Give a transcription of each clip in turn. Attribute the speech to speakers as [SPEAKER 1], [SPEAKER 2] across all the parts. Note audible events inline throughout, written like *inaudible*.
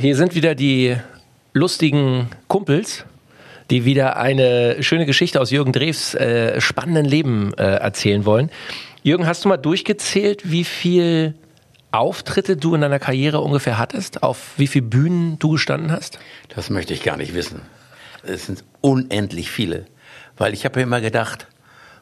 [SPEAKER 1] Hier sind wieder die lustigen Kumpels, die wieder eine schöne Geschichte aus Jürgen Drews äh, spannenden Leben äh, erzählen wollen. Jürgen, hast du mal durchgezählt, wie viel Auftritte du in deiner Karriere ungefähr hattest? Auf wie viele Bühnen du gestanden hast?
[SPEAKER 2] Das möchte ich gar nicht wissen. Es sind unendlich viele. Weil ich habe ja immer gedacht,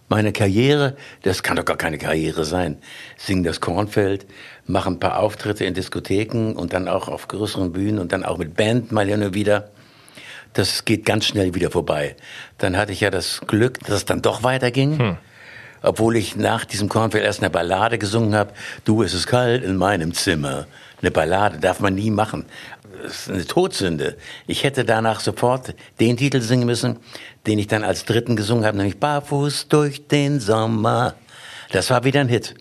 [SPEAKER 2] meine Karriere, das kann doch gar keine Karriere sein. Sing das Kornfeld, mache ein paar Auftritte in Diskotheken und dann auch auf größeren Bühnen und dann auch mit Band mal hin und wieder. Das geht ganz schnell wieder vorbei. Dann hatte ich ja das Glück, dass es dann doch weiterging. Hm. Obwohl ich nach diesem Kornfeld erst eine Ballade gesungen habe. Du, es ist kalt in meinem Zimmer. Eine Ballade darf man nie machen. Das ist eine Todsünde. Ich hätte danach sofort den Titel singen müssen, den ich dann als dritten gesungen habe, nämlich Barfuß durch den Sommer. Das war wieder ein Hit.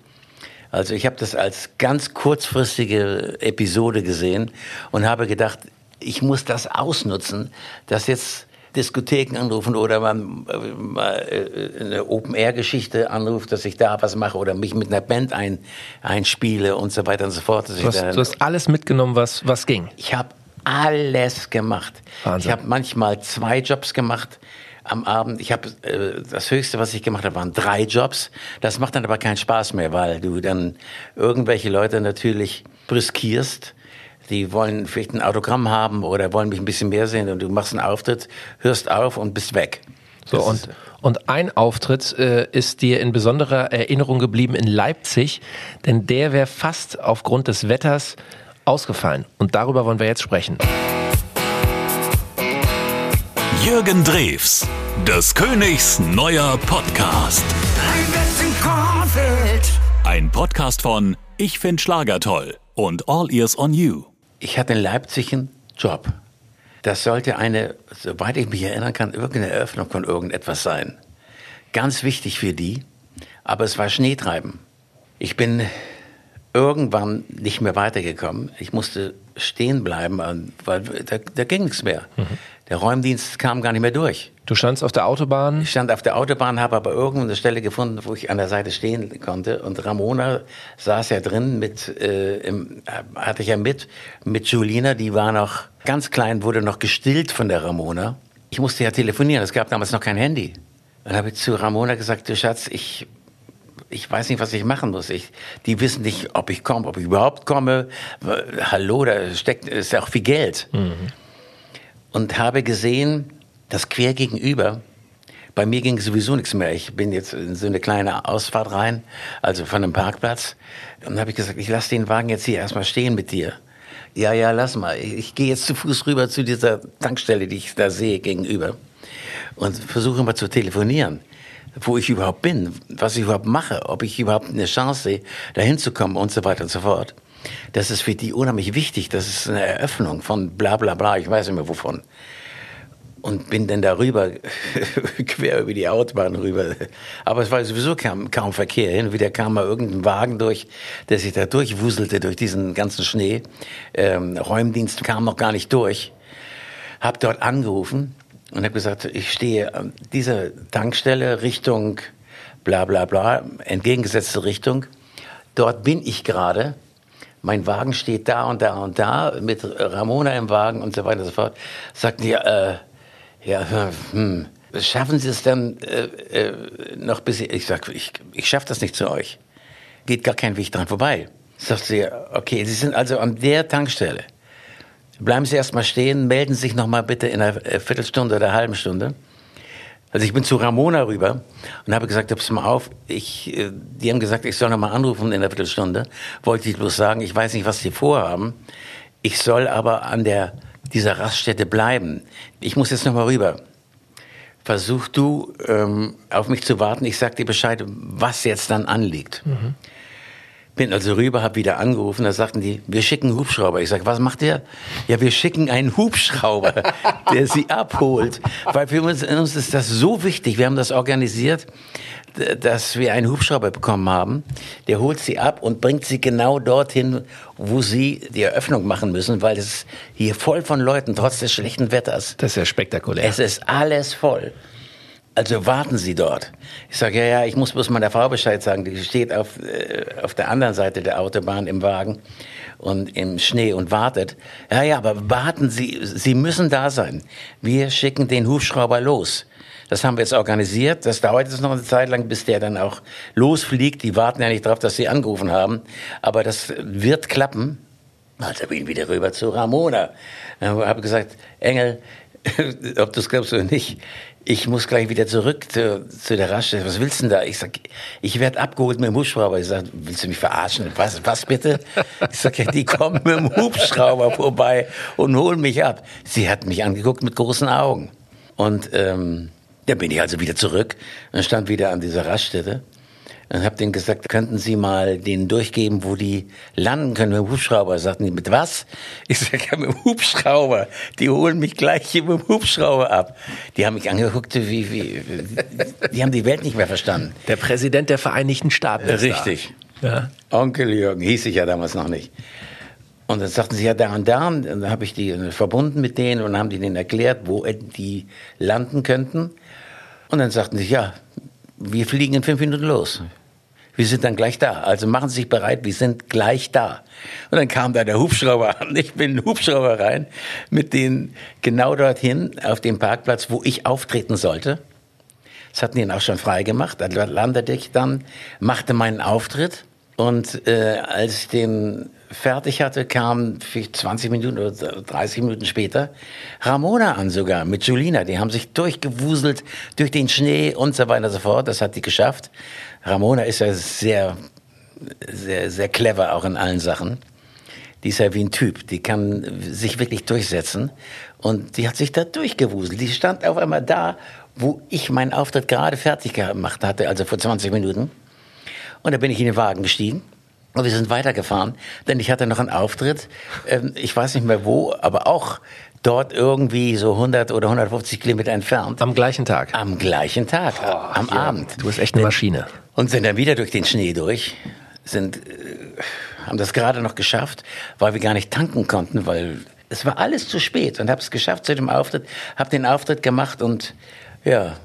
[SPEAKER 2] Also ich habe das als ganz kurzfristige Episode gesehen und habe gedacht, ich muss das ausnutzen, dass jetzt Diskotheken anrufen oder man äh, eine Open-Air-Geschichte anruft, dass ich da was mache oder mich mit einer Band ein, einspiele und so weiter und so fort.
[SPEAKER 1] Du hast, du hast alles mitgenommen, was, was ging?
[SPEAKER 2] Ich habe alles gemacht. Wahnsinn. Ich habe manchmal zwei Jobs gemacht am Abend. Ich habe äh, das Höchste, was ich gemacht habe, waren drei Jobs. Das macht dann aber keinen Spaß mehr, weil du dann irgendwelche Leute natürlich brüskierst. Die wollen vielleicht ein Autogramm haben oder wollen mich ein bisschen mehr sehen und du machst einen Auftritt, hörst auf und bist weg.
[SPEAKER 1] So und und ein Auftritt äh, ist dir in besonderer Erinnerung geblieben in Leipzig, denn der wäre fast aufgrund des Wetters ausgefallen. Und darüber wollen wir jetzt sprechen.
[SPEAKER 3] Jürgen Drews, des Königs neuer Podcast. Ein Podcast von Ich find Schlager toll und All Ears on You.
[SPEAKER 2] Ich hatte in Leipzig einen Job. Das sollte eine, soweit ich mich erinnern kann, irgendeine Eröffnung von irgendetwas sein. Ganz wichtig für die, aber es war Schneetreiben. Ich bin irgendwann nicht mehr weitergekommen. Ich musste stehen bleiben, weil da, da ging nichts mehr. Mhm. Der Räumdienst kam gar nicht mehr durch.
[SPEAKER 1] Du standst auf der Autobahn?
[SPEAKER 2] Ich stand auf der Autobahn, habe aber irgendwo eine Stelle gefunden, wo ich an der Seite stehen konnte. Und Ramona saß ja drin mit, äh, im, hatte ich ja mit, mit Julina, die war noch ganz klein, wurde noch gestillt von der Ramona. Ich musste ja telefonieren, es gab damals noch kein Handy. Dann habe ich zu Ramona gesagt, du Schatz, ich, ich weiß nicht, was ich machen muss. Ich, die wissen nicht, ob ich komme, ob ich überhaupt komme. Hallo, da steckt, ist ja auch viel Geld. Mhm und habe gesehen, dass quer gegenüber, bei mir ging sowieso nichts mehr. Ich bin jetzt in so eine kleine Ausfahrt rein, also von einem Parkplatz. Und habe ich gesagt, ich lasse den Wagen jetzt hier erstmal stehen mit dir. Ja, ja, lass mal. Ich, ich gehe jetzt zu Fuß rüber zu dieser Tankstelle, die ich da sehe gegenüber. Und versuche mal zu telefonieren, wo ich überhaupt bin, was ich überhaupt mache, ob ich überhaupt eine Chance sehe, da hinzukommen und so weiter und so fort. Das ist für die unheimlich wichtig. Das ist eine Eröffnung von bla bla bla, ich weiß nicht mehr wovon. Und bin dann darüber, *laughs* quer über die Autobahn rüber. Aber es war sowieso kaum, kaum Verkehr. Hin und wieder kam mal irgendein Wagen durch, der sich da durchwuselte durch diesen ganzen Schnee. Ähm, Räumdienst kam noch gar nicht durch. Hab dort angerufen und habe gesagt, ich stehe an dieser Tankstelle Richtung bla bla bla, entgegengesetzte Richtung. Dort bin ich gerade mein Wagen steht da und da und da mit Ramona im Wagen und so weiter und so fort. Sagt die, äh, ja, hm, schaffen Sie es dann äh, äh, noch bis ich sag, ich, ich schaffe das nicht zu euch. Geht gar kein Weg dran vorbei. Sagt sie, okay, Sie sind also an der Tankstelle. Bleiben Sie erstmal stehen, melden Sie sich noch mal bitte in einer Viertelstunde oder einer halben Stunde. Also ich bin zu Ramona rüber und habe gesagt, pass mal auf, ich, äh, die haben gesagt, ich soll noch mal anrufen in einer Viertelstunde. Wollte ich bloß sagen, ich weiß nicht, was sie vorhaben. Ich soll aber an der, dieser Raststätte bleiben. Ich muss jetzt noch mal rüber. Versuch du, ähm, auf mich zu warten. Ich sag dir Bescheid, was jetzt dann anliegt. Mhm. Bin also rüber, habe wieder angerufen, da sagten die, wir schicken einen Hubschrauber. Ich sage, was macht der? Ja, wir schicken einen Hubschrauber, *laughs* der sie abholt. Weil für uns, uns ist das so wichtig. Wir haben das organisiert, dass wir einen Hubschrauber bekommen haben. Der holt sie ab und bringt sie genau dorthin, wo sie die Eröffnung machen müssen, weil es hier voll von Leuten, trotz des schlechten Wetters.
[SPEAKER 1] Das ist ja spektakulär.
[SPEAKER 2] Es ist alles voll. Also warten Sie dort. Ich sage, ja, ja, ich muss bloß meiner Frau Bescheid sagen, die steht auf, äh, auf der anderen Seite der Autobahn im Wagen und im Schnee und wartet. Ja, ja, aber warten Sie, Sie müssen da sein. Wir schicken den Hubschrauber los. Das haben wir jetzt organisiert. Das dauert jetzt noch eine Zeit lang, bis der dann auch losfliegt. Die warten ja nicht darauf, dass Sie angerufen haben. Aber das wird klappen. Also bin ich wieder rüber zu Ramona. Ich habe gesagt, Engel, *laughs* ob du es glaubst oder nicht, ich muss gleich wieder zurück zu, zu der Raststätte. Was willst du denn da? Ich sag, ich werde abgeholt mit dem Hubschrauber. Ich sag, willst du mich verarschen? Was, was bitte? Ich sag, ja, die kommen mit dem Hubschrauber vorbei und holen mich ab. Sie hat mich angeguckt mit großen Augen. Und ähm, dann bin ich also wieder zurück und stand wieder an dieser Raststätte und habe denen gesagt, könnten Sie mal denen durchgeben, wo die landen können mit dem Hubschrauber. Sagten die, mit was? Ich sage, ja, mit dem Hubschrauber. Die holen mich gleich hier mit dem Hubschrauber ab. Die haben mich angeguckt, wie, wie, die haben die Welt nicht mehr verstanden.
[SPEAKER 1] Der Präsident der Vereinigten Staaten ist
[SPEAKER 2] Richtig.
[SPEAKER 1] Ja.
[SPEAKER 2] Onkel Jürgen hieß ich ja damals noch nicht. Und dann sagten sie ja da und da, und dann habe ich die verbunden mit denen und haben die denen erklärt, wo die landen könnten. Und dann sagten sie, ja, wir fliegen in fünf Minuten los. Wir sind dann gleich da. Also machen Sie sich bereit, wir sind gleich da. Und dann kam da der Hubschrauber an. Ich bin in den Hubschrauber rein, mit denen genau dorthin, auf dem Parkplatz, wo ich auftreten sollte. Das hatten die ihn auch schon frei gemacht. Da landete ich dann, machte meinen Auftritt. Und äh, als ich den fertig hatte, kam 20 Minuten oder 30 Minuten später Ramona an sogar mit Julina. Die haben sich durchgewuselt durch den Schnee und so weiter und so fort. Das hat die geschafft. Ramona ist ja sehr, sehr, sehr clever auch in allen Sachen. Die ist ja wie ein Typ. Die kann sich wirklich durchsetzen. Und die hat sich da durchgewuselt. Die stand auf einmal da, wo ich meinen Auftritt gerade fertig gemacht hatte, also vor 20 Minuten. Und da bin ich in den Wagen gestiegen und wir sind weitergefahren, denn ich hatte noch einen Auftritt, ähm, ich weiß nicht mehr wo, aber auch dort irgendwie so 100 oder 150 Kilometer entfernt.
[SPEAKER 1] Am gleichen Tag?
[SPEAKER 2] Am gleichen Tag, oh, am ja, Abend.
[SPEAKER 1] Du bist echt eine Maschine.
[SPEAKER 2] Und sind dann wieder durch den Schnee durch, sind, äh, haben das gerade noch geschafft, weil wir gar nicht tanken konnten, weil es war alles zu spät und habe es geschafft zu dem Auftritt, habe den Auftritt gemacht und ja,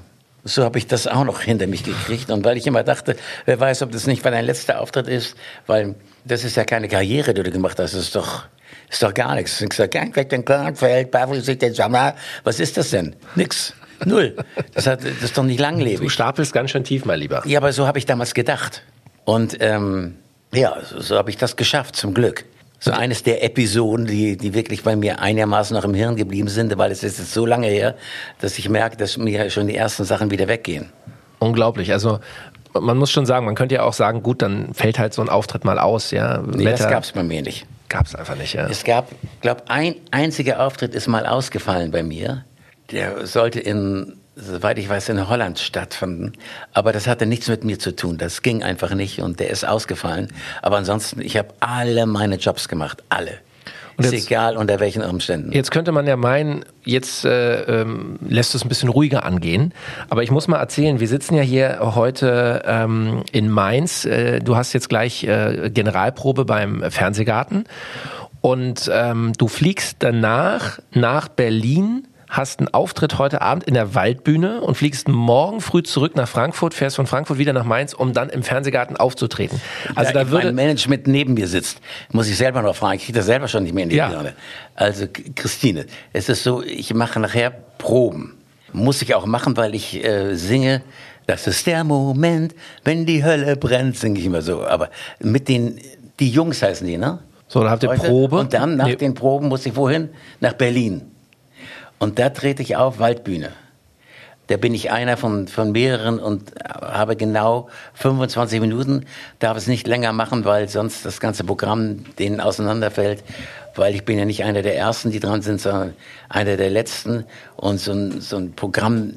[SPEAKER 2] so habe ich das auch noch hinter mich gekriegt. Und weil ich immer dachte, wer weiß, ob das nicht dein letzter Auftritt ist, weil das ist ja keine Karriere, die du gemacht hast. Das ist doch, ist doch gar nichts. Ich gesagt, Gang weg den Kornfeld, sich den Sommer. Was ist das denn? Nix. Null. Das, hat, das ist doch nicht langlebig.
[SPEAKER 1] Du stapelst ganz schön tief, mein Lieber.
[SPEAKER 2] Ja, aber so habe ich damals gedacht. Und ähm, ja, so, so habe ich das geschafft, zum Glück so eines der Episoden, die, die wirklich bei mir einigermaßen noch im Hirn geblieben sind, weil es ist jetzt so lange her, dass ich merke, dass mir schon die ersten Sachen wieder weggehen.
[SPEAKER 1] Unglaublich. Also man muss schon sagen, man könnte ja auch sagen, gut, dann fällt halt so ein Auftritt mal aus, ja.
[SPEAKER 2] Nee, das gab es bei mir nicht.
[SPEAKER 1] Gab es einfach nicht, ja.
[SPEAKER 2] Es gab, glaube ein einziger Auftritt ist mal ausgefallen bei mir. Der sollte in soweit ich weiß, in Holland stattfanden. Aber das hatte nichts mit mir zu tun. Das ging einfach nicht und der ist ausgefallen. Aber ansonsten, ich habe alle meine Jobs gemacht. Alle. Und jetzt, ist egal unter welchen Umständen.
[SPEAKER 1] Jetzt könnte man ja meinen, jetzt äh, ähm, lässt es ein bisschen ruhiger angehen. Aber ich muss mal erzählen, wir sitzen ja hier heute ähm, in Mainz. Äh, du hast jetzt gleich äh, Generalprobe beim Fernsehgarten. Und ähm, du fliegst danach nach Berlin hast einen Auftritt heute Abend in der Waldbühne und fliegst morgen früh zurück nach Frankfurt, fährst von Frankfurt wieder nach Mainz, um dann im Fernsehgarten aufzutreten.
[SPEAKER 2] Also ja, da würde Management neben mir sitzt, muss ich selber noch fragen. Ich kriege das selber schon nicht mehr in die ja. Birne. Also Christine, es ist so, ich mache nachher Proben. Muss ich auch machen, weil ich äh, singe. Das ist der Moment, wenn die Hölle brennt, singe ich immer so. Aber mit den, die Jungs heißen die, ne?
[SPEAKER 1] So, da habt ihr. Probe.
[SPEAKER 2] Und dann nach nee. den Proben muss ich wohin? Nach Berlin. Und da trete ich auf Waldbühne. Da bin ich einer von, von mehreren und habe genau 25 Minuten, darf es nicht länger machen, weil sonst das ganze Programm denen auseinanderfällt, weil ich bin ja nicht einer der Ersten, die dran sind, sondern einer der Letzten. Und so ein, so ein Programm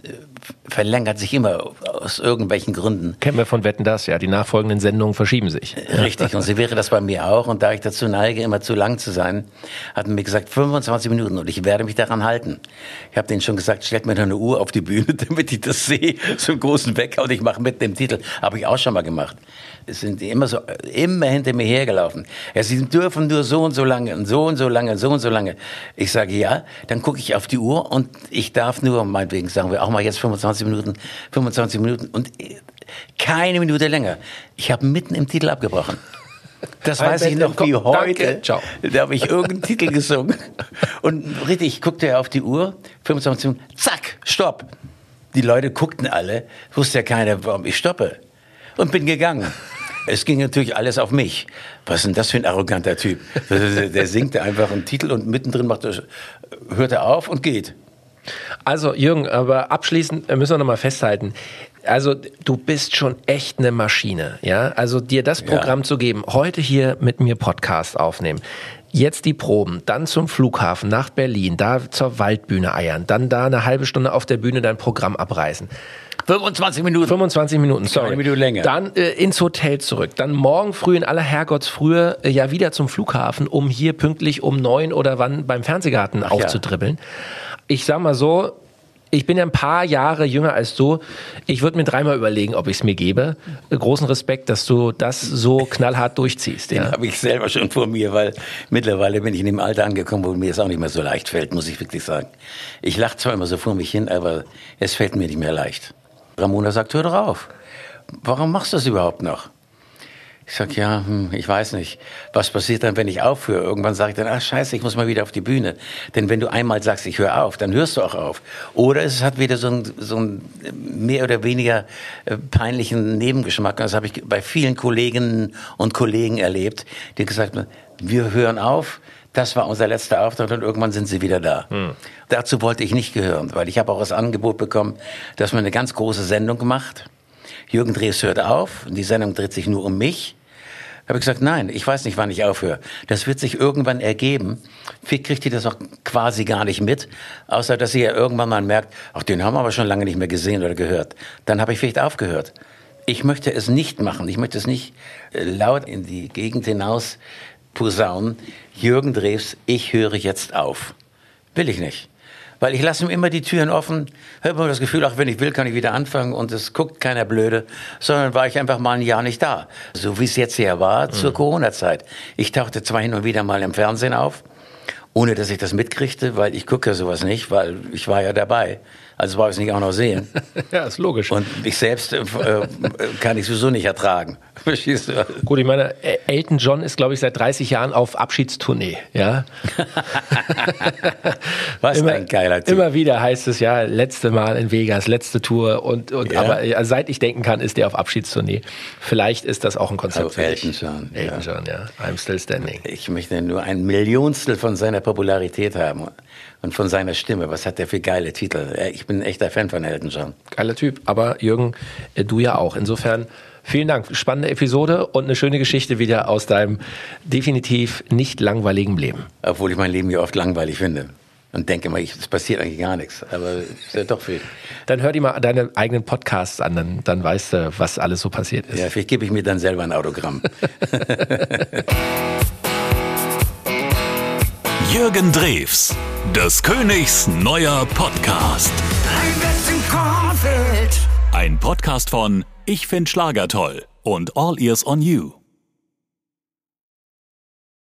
[SPEAKER 2] verlängert sich immer aus irgendwelchen Gründen.
[SPEAKER 1] Kennen wir von Wetten das, ja. Die nachfolgenden Sendungen verschieben sich. *laughs*
[SPEAKER 2] Richtig, und so wäre das bei mir auch. Und da ich dazu neige, immer zu lang zu sein, hatten mir gesagt, 25 Minuten und ich werde mich daran halten. Ich habe denen schon gesagt, stellt mir doch eine Uhr auf die Bühne, *laughs* damit ich das sehe, so einen großen Wecker und ich mache mit dem Titel. Habe ich auch schon mal gemacht. Es sind immer so, immer hinter mir hergelaufen. Ja, sie dürfen nur so und so lange und so und so lange, so und so lange. Ich sage ja, dann gucke ich auf die Uhr und ich darf nur, meinetwegen sagen wir auch mal jetzt 25 Minuten, 25 Minuten und keine Minute länger. Ich habe mitten im Titel abgebrochen. Das weiß ich noch wie heute. Da habe ich irgendeinen Titel gesungen. Und richtig, ich guckte auf die Uhr, 25 Minuten, zack, stopp. Die Leute guckten alle, wusste ja keiner, warum ich stoppe. Und bin gegangen. Es ging natürlich alles auf mich. Was ist denn das für ein arroganter Typ? Der singt einfach einen Titel und mittendrin macht er, hört er auf und geht.
[SPEAKER 1] Also Jürgen, aber abschließend müssen wir nochmal festhalten. Also du bist schon echt eine Maschine, ja. Also dir das Programm ja. zu geben, heute hier mit mir Podcast aufnehmen, jetzt die Proben, dann zum Flughafen nach Berlin, da zur Waldbühne eiern, dann da eine halbe Stunde auf der Bühne dein Programm abreißen.
[SPEAKER 2] 25 Minuten.
[SPEAKER 1] 25 Minuten, sorry. Eine
[SPEAKER 2] Minute länger.
[SPEAKER 1] Dann äh, ins Hotel zurück. Dann morgen früh in aller Herrgottsfrühe äh, ja wieder zum Flughafen, um hier pünktlich um neun oder wann beim Fernsehgarten Ach aufzudribbeln. Ja. Ich sag mal so, ich bin ja ein paar Jahre jünger als du. Ich würde mir dreimal überlegen, ob ich es mir gebe. Großen Respekt, dass du das so knallhart durchziehst.
[SPEAKER 2] Den ja. habe ich selber schon vor mir, weil mittlerweile bin ich in dem Alter angekommen, wo mir es auch nicht mehr so leicht fällt, muss ich wirklich sagen. Ich lache zwar immer so vor mich hin, aber es fällt mir nicht mehr leicht. Ramona sagt, hör doch auf. Warum machst du das überhaupt noch? Ich sag ja, hm, ich weiß nicht. Was passiert dann, wenn ich aufhöre? Irgendwann sage ich dann, ach scheiße, ich muss mal wieder auf die Bühne. Denn wenn du einmal sagst, ich höre auf, dann hörst du auch auf. Oder es hat wieder so einen, so einen mehr oder weniger äh, peinlichen Nebengeschmack. Das habe ich bei vielen Kolleginnen und Kollegen erlebt, die gesagt haben, wir hören auf, das war unser letzter Auftritt und irgendwann sind sie wieder da. Hm. Dazu wollte ich nicht gehören, weil ich habe auch das Angebot bekommen, dass man eine ganz große Sendung macht Jürgen Drees hört auf und die Sendung dreht sich nur um mich. Habe ich gesagt, nein, ich weiß nicht, wann ich aufhöre. Das wird sich irgendwann ergeben. Vielleicht kriegt ihr das auch quasi gar nicht mit, außer dass ihr ja irgendwann mal merkt, ach, den haben wir aber schon lange nicht mehr gesehen oder gehört. Dann habe ich vielleicht aufgehört. Ich möchte es nicht machen. Ich möchte es nicht äh, laut in die Gegend hinaus posaunen. Jürgen Drews, ich höre jetzt auf. Will ich nicht weil ich lasse ihm immer die Türen offen, habe immer das Gefühl, auch wenn ich will, kann ich wieder anfangen und es guckt keiner blöde, sondern war ich einfach mal ein Jahr nicht da. So wie es jetzt hier war zur mhm. Corona-Zeit. Ich tauchte zwar hin und wieder mal im Fernsehen auf, ohne dass ich das mitkriegte, weil ich gucke sowas nicht, weil ich war ja dabei. Also brauche ich es nicht auch noch sehen. *laughs*
[SPEAKER 1] ja, ist logisch.
[SPEAKER 2] Und mich selbst äh, äh, kann ich sowieso nicht ertragen. *laughs*
[SPEAKER 1] Verstehst du? Gut, ich meine, Elton John ist, glaube ich, seit 30 Jahren auf Abschiedstournee. Ja? *laughs*
[SPEAKER 2] Was immer, ein geiler
[SPEAKER 1] Typ. Immer wieder heißt es ja, letzte Mal in Vegas, letzte Tour. Und, und ja. aber ja, seit ich denken kann, ist der auf Abschiedstournee. Vielleicht ist das auch ein Konzept oh, für
[SPEAKER 2] Elton John.
[SPEAKER 1] Elton ja. John, ja. I'm still standing.
[SPEAKER 2] Ich möchte nur ein Millionstel von seiner Popularität haben und von seiner Stimme. Was hat der für geile Titel? Ich bin ein echter Fan von Elton John.
[SPEAKER 1] Geiler Typ. Aber Jürgen, äh, du ja auch. Insofern vielen Dank. Spannende Episode und eine schöne Geschichte wieder aus deinem definitiv nicht langweiligen Leben.
[SPEAKER 2] Obwohl ich mein Leben ja oft langweilig finde. Und denke mal, es passiert eigentlich gar nichts. Aber es ist ja doch viel.
[SPEAKER 1] Dann hör dir mal deine eigenen Podcasts an, dann, dann weißt du, was alles so passiert ist.
[SPEAKER 2] Ja, vielleicht gebe ich mir dann selber ein Autogramm. *laughs*
[SPEAKER 3] Jürgen Drews, des Königs neuer Podcast. Ein Podcast von Ich find Schlager toll und All Ears on You.